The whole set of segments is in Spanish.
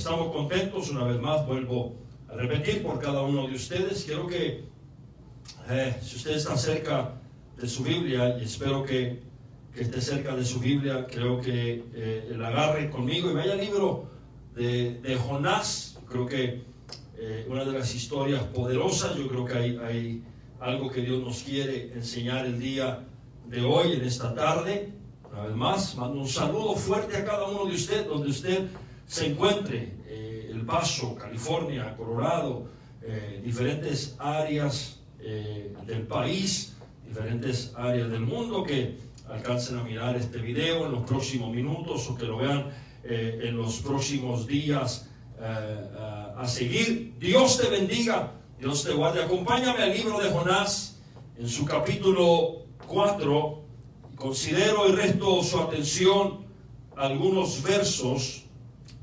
estamos contentos, una vez más vuelvo a repetir por cada uno de ustedes. Quiero que, eh, si usted está cerca de su Biblia, y espero que, que esté cerca de su Biblia, creo que eh, la agarre conmigo y vaya al libro de, de Jonás. Creo que eh, una de las historias poderosas, yo creo que hay, hay algo que Dios nos quiere enseñar el día de hoy, en esta tarde. Una vez más, mando un saludo fuerte a cada uno de ustedes, donde usted se encuentre, eh, El Paso, California, Colorado, eh, diferentes áreas eh, del país, diferentes áreas del mundo que alcancen a mirar este video en los próximos minutos o que lo vean en los próximos días a seguir. Dios te bendiga, Dios te guarde. Acompáñame al libro de Jonás en su capítulo 4. Considero y resto su atención algunos versos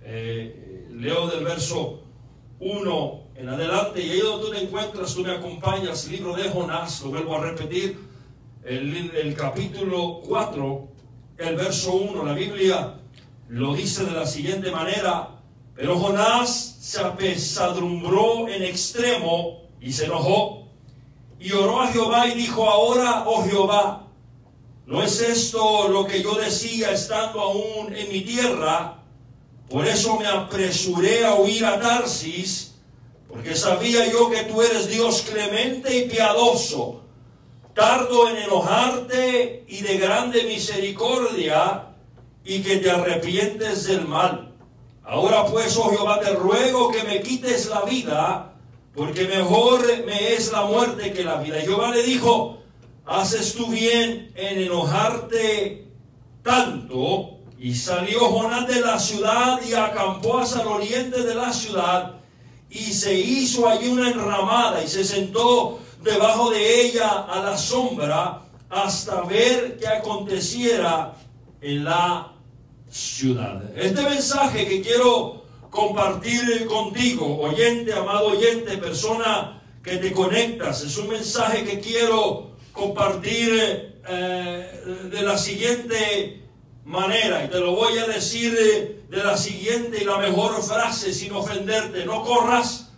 eh, leo del verso 1 en adelante y ahí donde tú te encuentras, tú me acompañas, libro de Jonás, lo vuelvo a repetir, el, el capítulo 4, el verso 1, la Biblia lo dice de la siguiente manera, pero Jonás se apesadumbró en extremo y se enojó y oró a Jehová y dijo, ahora, oh Jehová, ¿no es esto lo que yo decía estando aún en mi tierra? Por eso me apresuré a huir a Tarsis, porque sabía yo que tú eres Dios clemente y piadoso, tardo en enojarte y de grande misericordia, y que te arrepientes del mal. Ahora pues, oh Jehová, te ruego que me quites la vida, porque mejor me es la muerte que la vida. Jehová le dijo, haces tú bien en enojarte tanto, y salió Jonás de la ciudad y acampó hacia el oriente de la ciudad y se hizo allí una enramada y se sentó debajo de ella a la sombra hasta ver qué aconteciera en la ciudad. Este mensaje que quiero compartir contigo, oyente, amado oyente, persona que te conectas, es un mensaje que quiero compartir eh, de la siguiente manera. Y te lo voy a decir de, la siguiente y la mejor frase sin ofenderte. No corras,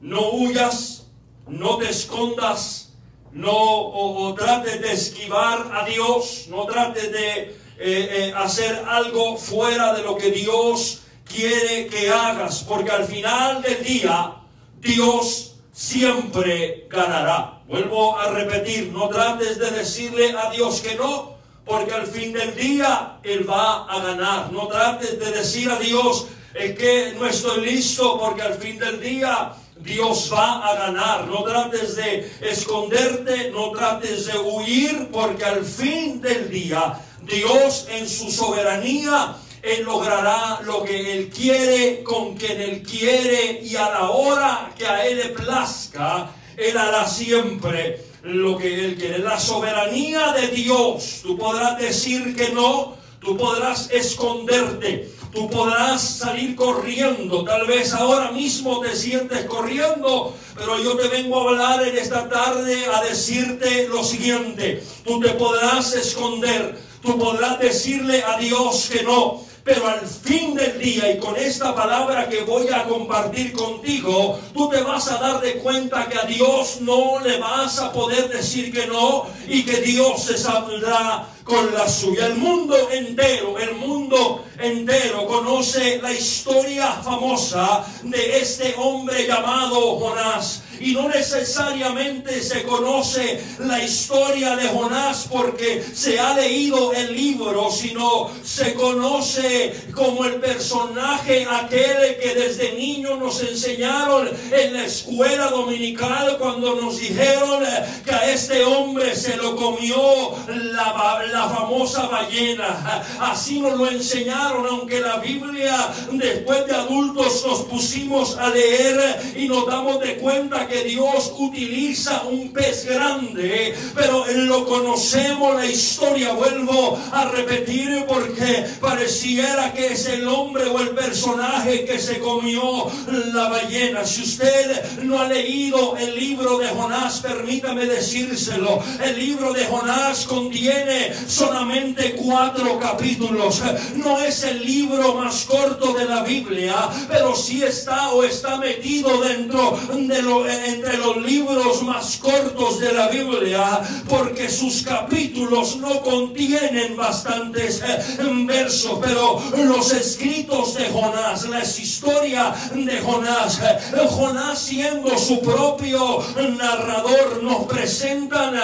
no huyas, no te escondas, no o, trates de esquivar a Dios, no trates de eh, eh, hacer algo fuera de lo que Dios quiere que hagas, porque al final del día Dios siempre ganará. Vuelvo a repetir, no trates de decirle a Dios que no, porque al fin del día Él va a ganar. No trates de decir a Dios, es que no estoy listo, porque al fin del día Dios va a ganar. No trates de esconderte, no trates de huir, porque al fin del día Dios en su soberanía él logrará lo que Él quiere, con quien Él quiere y a la hora que a Él le plazca, Él hará siempre lo que Él quiere. La soberanía de Dios. Tú podrás decir que no, tú podrás esconderte, tú podrás salir corriendo. Tal vez ahora mismo te sientes corriendo, pero yo te vengo a hablar en esta tarde a decirte lo siguiente. Tú te podrás esconder, tú podrás decirle a Dios que no. Pero al fin del día y con esta palabra que voy a compartir contigo, tú te vas a dar de cuenta que a Dios no le vas a poder decir que no y que Dios se saldrá con la suya. El mundo entero, el mundo entero conoce la historia famosa de este hombre llamado Jonás. Y no necesariamente se conoce la historia de Jonás porque se ha leído el libro, sino se conoce como el personaje aquel que desde niño nos enseñaron en la escuela dominical cuando nos dijeron que a este hombre se lo comió la, la famosa ballena. Así nos lo enseñaron, aunque la Biblia después de adultos nos pusimos a leer y nos damos de cuenta que Dios utiliza un pez grande, pero lo conocemos la historia, vuelvo a repetir porque pareciera que es el hombre o el personaje que se comió la ballena. Si usted no ha leído el libro de Jonás, permítame decírselo, el libro de Jonás contiene solamente cuatro capítulos. No es el libro más corto de la Biblia, pero sí está o está metido dentro de lo, entre los libros más cortos de la Biblia, porque sus capítulos no contienen bastantes eh, versos, pero los escritos de Jonás, la historia de Jonás, eh, Jonás siendo su propio narrador, nos presentan eh,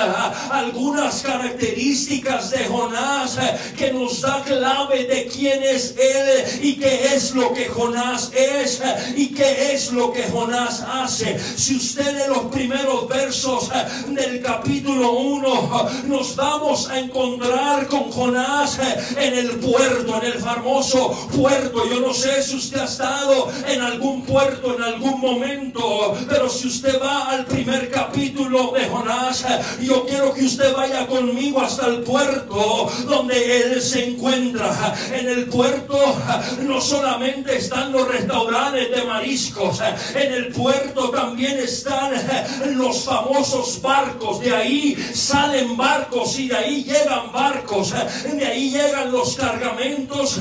algunas características de Jonás que nos da clave de quién es él y qué es lo que Jonás es y qué es lo que Jonás hace. Si usted lee los primeros versos del capítulo 1, nos vamos a encontrar con Jonás en el puerto, en el famoso puerto. Yo no sé si usted ha estado en algún puerto en algún momento, pero si usted va al primer capítulo de Jonás, yo quiero que usted vaya conmigo hasta el puerto donde él se encuentra. En el puerto no solamente están los restaurantes de mariscos, en el puerto también están los famosos barcos. De ahí salen barcos y de ahí llegan barcos. De ahí llegan los cargamentos.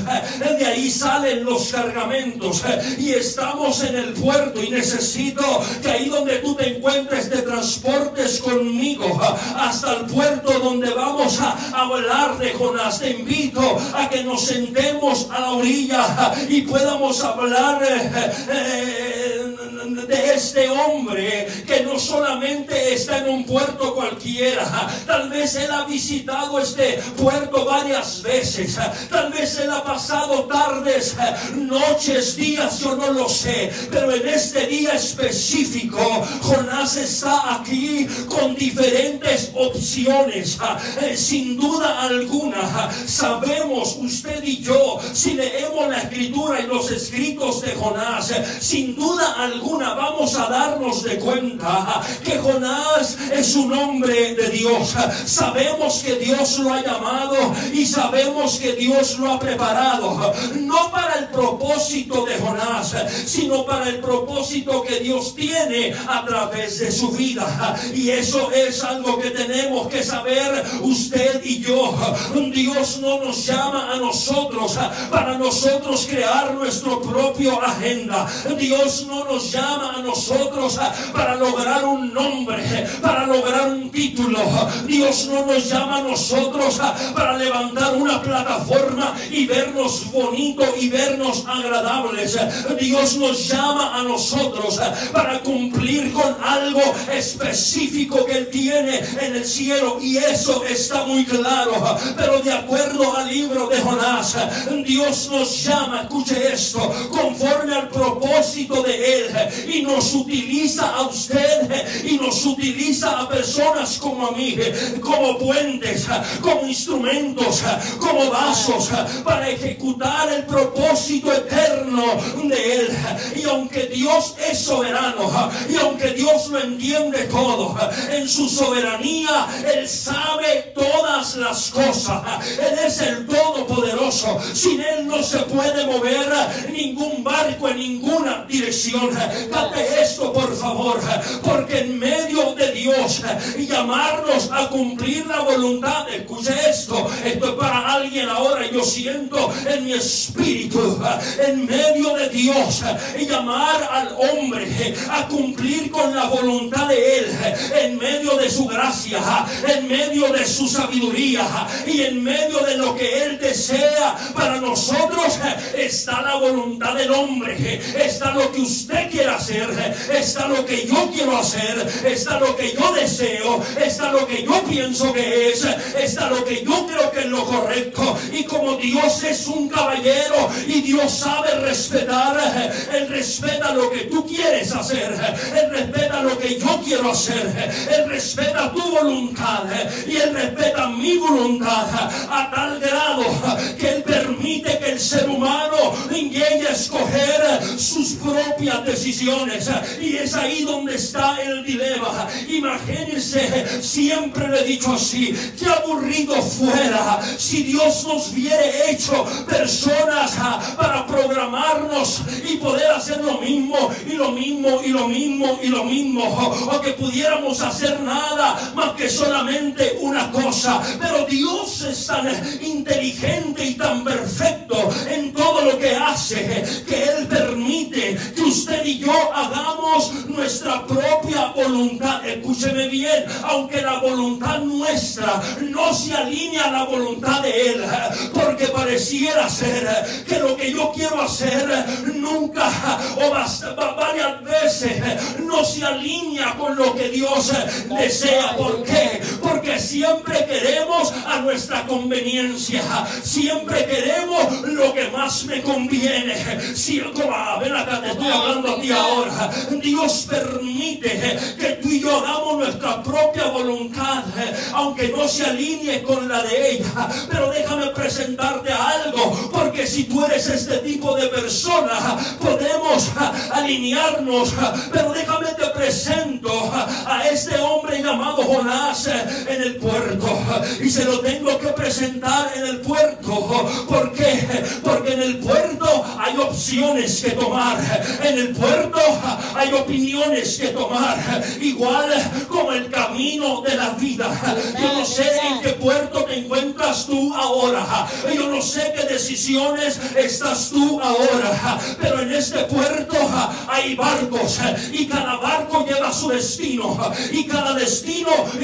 De ahí salen los cargamentos. Y estamos en el puerto y necesito que ahí donde tú te encuentres te transportes conmigo hasta el puerto donde vamos a hablar de Jonás. Te invito a que nos sentemos a la orilla y podamos hablar. Eh, eh, de este hombre que no solamente está en un puerto cualquiera, tal vez él ha visitado este puerto varias veces, tal vez él ha pasado tardes, noches, días, yo no lo sé, pero en este día específico Jonás está aquí con diferentes opciones, eh, sin duda alguna, sabemos usted y yo, si leemos la escritura y los escritos de Jonás, sin duda alguna vamos a darnos de cuenta que Jonás es un hombre de Dios. Sabemos que Dios lo ha llamado y sabemos que Dios lo ha preparado. No para el propósito de Sino para el propósito que Dios tiene a través de su vida. Y eso es algo que tenemos que saber usted y yo. Dios no nos llama a nosotros para nosotros crear nuestro propio agenda. Dios no nos llama a nosotros para lograr un nombre, para lograr un título. Dios no nos llama a nosotros para levantar una plataforma y vernos bonitos y vernos agradables. Dios nos llama a nosotros ah, para cumplir con algo específico que Él tiene en el cielo y eso está muy claro. Pero de acuerdo al libro de Jonás, Dios nos llama, escuche esto, conforme al propósito de Él y nos utiliza a usted y nos utiliza a personas como a mí, como puentes, como instrumentos, como vasos para ejecutar el propósito eterno de Él. Y aunque Dios es soberano y aunque Dios lo entiende todo, en su soberanía Él sabe todas las cosas. Él es el Todopoderoso. Sin Él no se puede mover ningún barco en ninguna dirección esto, por favor, porque en medio de Dios y llamarnos a cumplir la voluntad, escuche esto, esto es para alguien ahora, yo siento en mi espíritu, en medio de Dios y llamar al hombre a cumplir con la voluntad de Él, en medio de su gracia, en medio de su sabiduría y en medio de lo que Él desea para nosotros, está la voluntad del hombre, está lo que usted quiere hacer, está lo que yo quiero hacer, está lo que yo deseo, está lo que yo pienso que es, está lo que yo creo que es lo correcto. Y como Dios es un caballero y Dios sabe respetar, Él respeta lo que tú quieres hacer, Él respeta lo que yo quiero hacer, Él respeta tu voluntad. Y Él respeta mi voluntad a tal grado que Él permite que el ser humano llegue a escoger propias decisiones. Y es ahí donde está el dilema. Imagínense, siempre le he dicho así, qué aburrido fuera si Dios nos hubiera hecho personas para programarnos y poder hacer lo mismo y lo mismo y lo mismo y lo mismo. O que pudiéramos hacer nada más que solamente una cosa. Pero Dios es tan inteligente y tan perfecto en todo lo que hace que Él permite que usted y yo hagamos nuestra propia voluntad. Escúcheme bien, aunque la voluntad nuestra no se alinea a la voluntad de Él, porque pareciera ser que lo que yo quiero hacer nunca o varias veces no se alinea con lo que Dios desea. ¿Por qué? Porque siempre queremos a nuestra conveniencia, siempre queremos lo que más me conviene. Si, ven acá, te estoy hablando a ti ahora. Dios permite que tú y yo hagamos nuestra propia voluntad, aunque no se alinee con la de ella. Pero déjame presentarte algo, porque si tú eres este tipo de persona, podemos alinearnos. Pero déjame te presento a este hombre llamado Jonás en el puerto. Y se lo tengo que presentar en el puerto. ¿Por qué? Porque en el puerto hay opciones que tomar. En el puerto hay opiniones que tomar. Igual como el camino de la vida. Yo no sé en qué puerto te encuentras tú ahora. Yo no sé qué decisiones estás tú ahora. Pero en este puerto hay barcos y cada barco lleva su destino y cada destino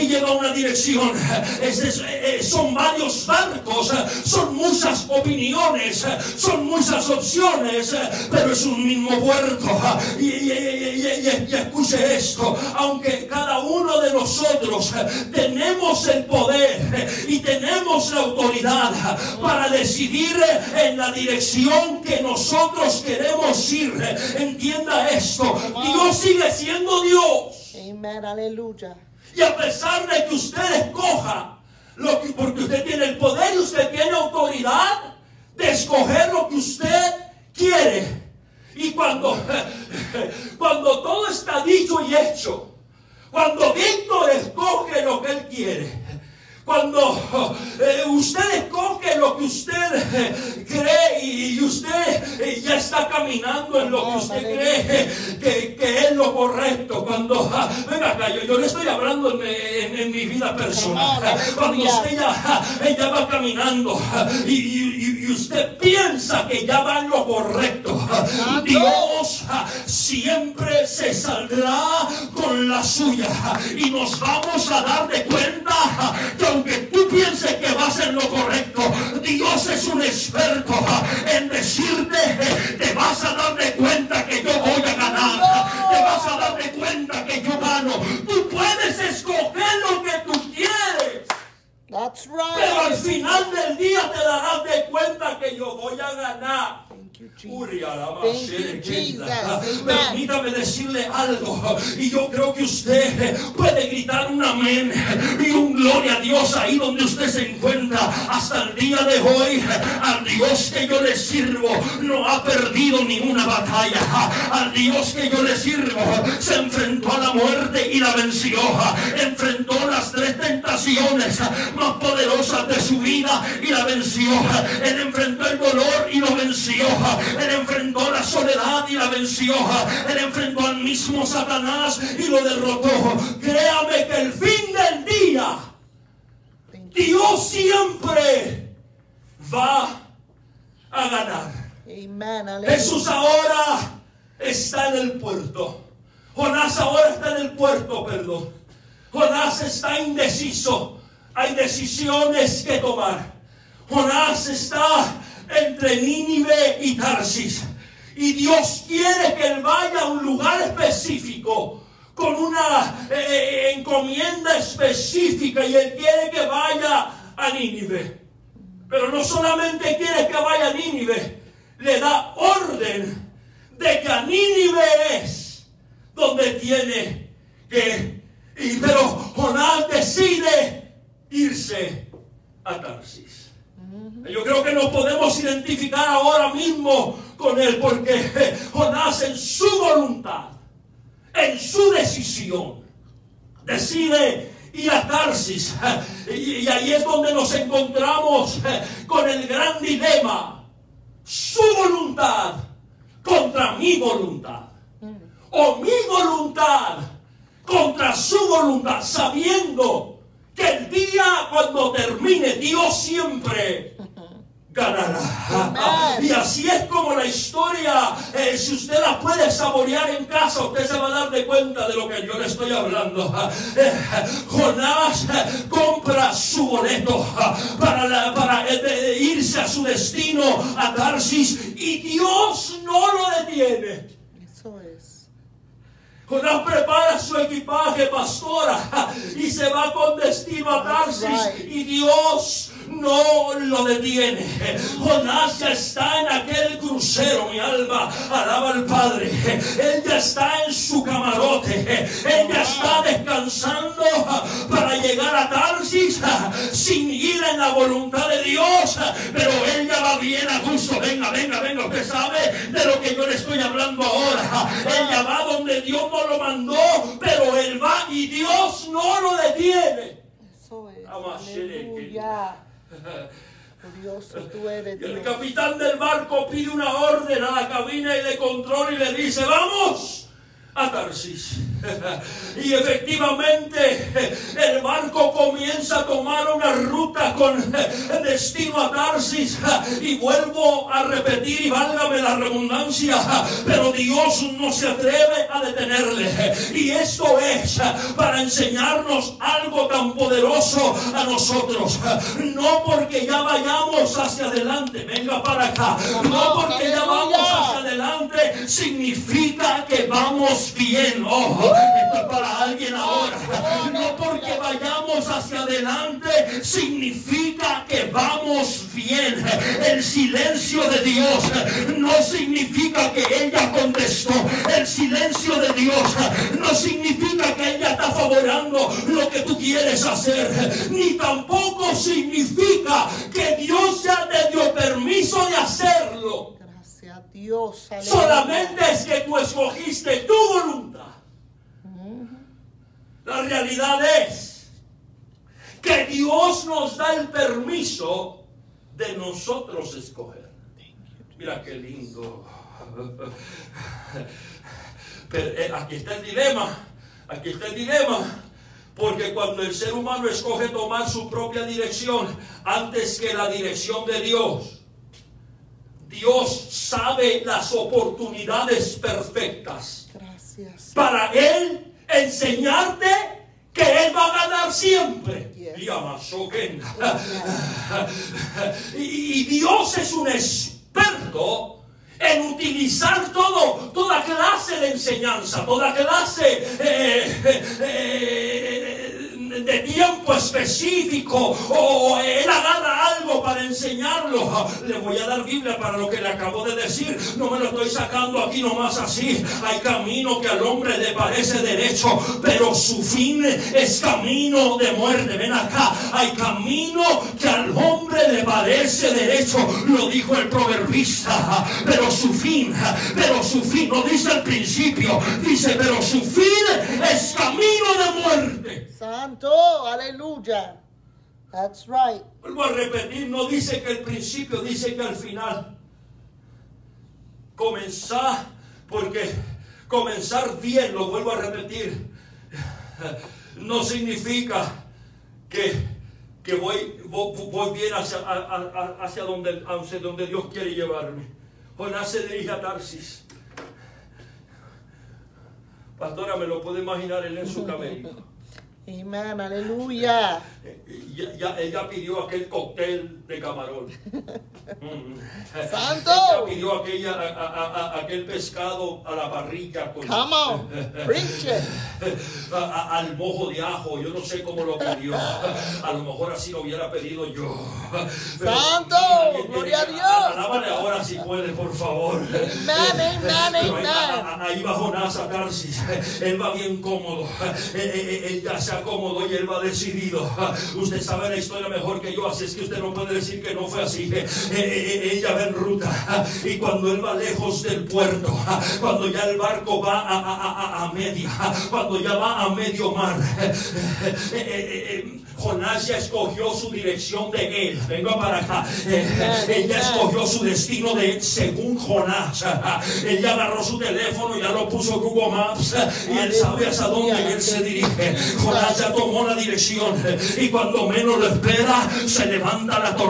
lleva una dirección. Eh, son varios barcos, son muchas opiniones, son muchas opciones, pero es un mismo puerto. Y, y escuche esto, aunque cada uno de nosotros tenemos el poder y tenemos la autoridad para decidir en la dirección que nosotros queremos ir, entienda esto, Dios sigue siendo Dios. Amén, aleluya. Y a pesar de que usted escoja, lo que, porque usted tiene el poder y usted tiene autoridad de escoger lo que usted quiere. Y cuando, cuando todo está dicho y hecho, cuando Víctor escoge lo que él quiere, cuando eh, usted escoge lo que usted eh, cree y usted eh, ya está caminando en lo que usted cree que. Ah, venga acá, yo, le estoy hablando en, mi vida personal. Cuando usted ya, va caminando y, usted piensa que ya va en lo correcto, Dios siempre se saldrá con la suya. Y nos vamos a dar de cuenta que aunque tú pienses que vas en lo correcto, Dios es un experto en decirte, te vas a dar de cuenta que yo voy a ganar, te vas a dar de cuenta que yo gano. Tú puedes escoger lo que tú quieres. Pero al final del día te darás de cuenta que yo voy a ganar. Permítame decirle algo. Y yo creo que usted puede gritar un amén y un gloria a Dios ahí donde usted se encuentra. Hasta el día de hoy, al Dios que yo le sirvo no ha perdido ninguna batalla. Al Dios que yo le sirvo se enfrentó a la muerte y la venció. Enfrentó las tres tentaciones más poderosas de su vida y la venció. Él enfrentó el dolor y lo venció. Él enfrentó la soledad y la venció. Él enfrentó al mismo Satanás y lo derrotó. Créame que el fin del día, Dios siempre va a ganar. Jesús ahora está en el puerto. Jonás ahora está en el puerto, perdón. Jonás está indeciso. Hay decisiones que tomar. Jonás está entre Nínive y Tarsis. Y Dios quiere que él vaya a un lugar específico con una eh, eh, encomienda específica y él quiere que vaya a Nínive. Pero no solamente quiere que vaya a Nínive, le da orden de que a Nínive es donde tiene que ir. Pero Jonás decide irse a Tarsis. Yo creo que nos podemos identificar ahora mismo con él porque Jonás en su voluntad, en su decisión, decide ir a Tarsis. Y, ahí es donde nos encontramos con el gran dilema. Su voluntad contra mi voluntad. O mi voluntad contra su voluntad, sabiendo que el día cuando termine Dios siempre y así es como la historia, eh, si usted la puede saborear en casa, usted se va a dar de cuenta de lo que yo le estoy hablando. Eh, Jonás eh, compra su boleto para, para irse a su destino, a Tarsis, y Dios no lo detiene. Eso es. Jonás prepara su equipaje, pastora, y se va con destino a Tarsis, y Dios no lo detiene. Jonás ya está en aquel crucero, mi alma alaba al Padre. Él ya está en su camarote. Él ya está descansando para llegar a Tarsis sin ir en la voluntad de Dios. Pero él ya va bien a gusto. Venga, venga, venga. Usted sabe de lo que yo le estoy hablando ahora. Él ya va donde Dios no lo mandó, pero él va y Dios no lo detiene. Eso es. Aleluya. El capitán del barco pide una orden a la cabina y de control y le dice, vamos a Tarsis. y efectivamente el barco comienza a tomar una ruta con destino a Tarsis. y vuelvo a repetir, y válgame la redundancia, pero Dios no se atreve a detenerle. Y esto es para enseñarnos algo tan poderoso a nosotros. No porque ya vayamos hacia adelante, venga para acá. No porque ya vamos hacia adelante significa que vamos bien. Ojo, esto es para alguien ahora. No porque vayamos hacia adelante significa que vamos bien. El silencio de Dios no significa que ella contestó. El silencio de Dios no significa que ella está favorando lo que tú quieres hacer. Ni tampoco significa que Dios ya te dio permiso de hacerlo. Dios. Solamente es que tú escogiste tu voluntad. La realidad es que Dios nos da el permiso de nosotros escoger. Mira qué lindo. Eh, aquí está el dilema. Aquí está el dilema. Porque cuando el ser humano escoge tomar su propia dirección antes que la dirección de Dios, Dios sabe las oportunidades perfectas. Gracias. Para Él enseñarte que Él va a ganar siempre. y Dios es un experto en utilizar todo, toda clase de enseñanza, toda clase eh, eh, eh, de tiempo específico o él agarra algo para enseñarlo. Le voy a dar Biblia para lo que le acabo de decir. No me lo estoy sacando aquí nomás así. Hay camino que al hombre le parece derecho, pero su fin es camino de muerte. Ven acá. Hay camino que al hombre le parece derecho. Lo dijo el proverbista. Pero su fin, pero su fin, no dice al principio. Dice, pero su fin es camino de muerte. Santo, aleluya. That's right. Vuelvo a repetir, no dice que el principio, dice que al final. Comenzar, porque comenzar bien, lo vuelvo a repetir, no significa que, que voy, voy, bien hacia, hacia, donde, hacia donde Dios quiere llevarme. Jonás se dirige a Tarsis. Pastora, me lo puedo imaginar él en su camerino. Amén, aleluya. Ya, ella pidió aquel cóctel de camarón. Santo. Ella pidió aquella, a- a- a- aquel pescado a la parrilla con, Come on. Preach it. a- a- al mojo de ajo. Yo no sé cómo lo pidió. A lo mejor así lo hubiera pedido yo. Pero Santo. tiene Gloria a Dios. Alábale ahora si puede, por favor. Amen, amen, Pero ahí, a- amen. a- ahí va Jonás a Tarsis. Él va bien cómodo. Él ya se acomodó y él va decidido. Usted sabe la historia mejor que yo, así es que usted no puede decir que no fue así. Eh, eh, eh, Ella va en ruta. Y cuando él va lejos del puerto, cuando ya el barco va a, a- a- a media, cuando ya va a medio mar, Jonás ya escogió su dirección de él. Venga para acá. Él ya escogió su destino de según Jonás. Él ya agarró su teléfono, ya lo puso Google Maps y él sabe hasta dónde él se dirige. Jonás ya tomó la dirección y cuando menos lo espera se levanta la tormenta.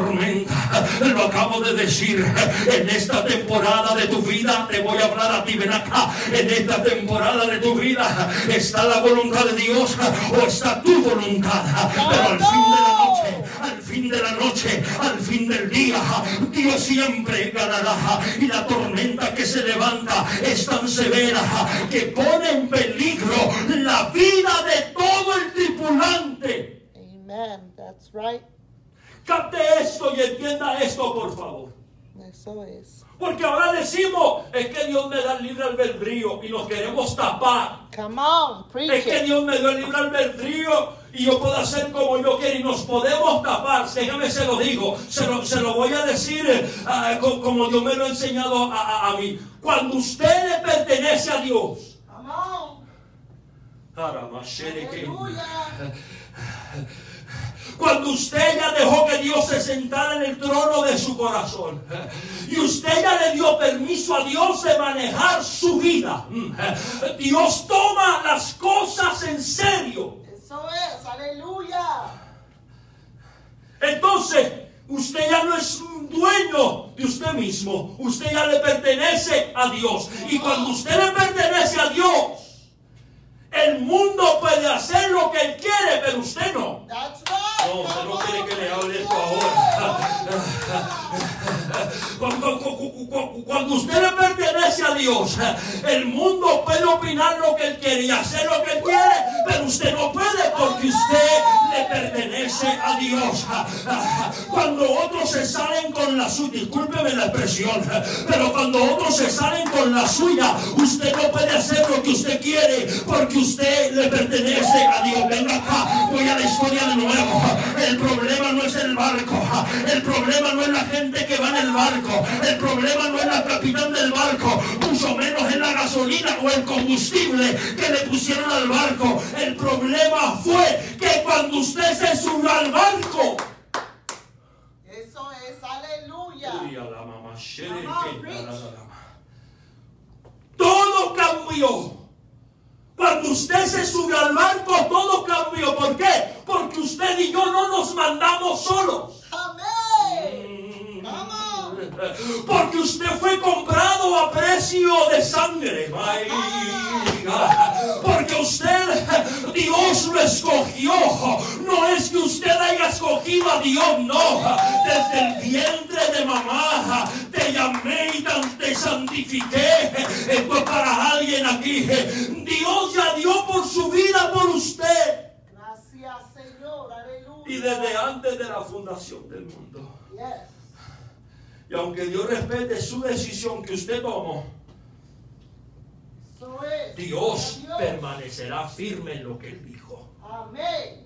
Lo acabo de decir. En esta temporada de tu vida te voy a hablar a ti. Ven. En esta temporada de tu vida está la voluntad de Dios o está tu voluntad. Pero al fin de la noche, al fin de la noche, al fin del día, Dios siempre ganará. Y la tormenta que se levanta es tan severa que pone en peligro la vida de todo el tripulante. Amen. That's right. Capte esto y entienda esto, por favor. Eso es. Porque ahora decimos, es que Dios me da el libre albedrío y nos queremos tapar. Come on. Es Preach que it. Dios me dio el libre albedrío y yo puedo hacer como yo quiero y nos podemos tapar. Déjame se lo digo, se lo, se lo voy a decir eh, ah, co- como Dios me lo ha enseñado a, a- a mí. Cuando usted le pertenece a Dios, Come on. Cuando usted ya dejó que Dios se sentara en el trono de su corazón y usted ya le dio permiso a Dios de manejar su vida, Dios toma las cosas en serio. Eso es. Aleluya. Entonces, usted ya no es dueño de usted mismo, usted ya le pertenece a Dios. Y cuando usted le pertenece a Dios, el mundo puede hacer lo que él quiere, pero usted no. That's right. No, usted no quiere que le hable esto ahora. Cuando, cu- cu- cu- cuando usted le pertenece a Dios, el mundo puede opinar lo que él quiere y hacer lo que quiere, pero usted no puede porque usted le pertenece a Dios. Cuando otros se salen con la suya, discúlpeme la expresión, pero cuando otros se salen con la suya, usted no puede hacer lo que usted quiere porque usted le pertenece a Dios. Venga acá, voy a la historia de nuevo. El problema no es el barco, el problema no es la gente que va en el barco, el problema no es la capitán del barco, mucho menos es la gasolina o el combustible que le pusieron al barco. El problema fue que cuando usted se subió al barco, Eso es. Aleluya. Todo cambió. Cuando usted se subió al barco, todo cambió. ¿Por qué? Porque usted y yo no nos mandamos solos. Usted fue comprado a precio de sangre. Porque usted, Dios lo escogió. No es que usted haya escogido a Dios, no. Desde el vientre de mamá te llamé y te santifiqué. Esto es para alguien aquí. Dios ya dio por su vida por usted. Gracias, Señor. Aleluya. Y desde antes de la fundación del mundo. Yes. Y aunque Dios respete su decisión que usted tomó, Dios. permanecerá firme en lo que Él dijo. Amén.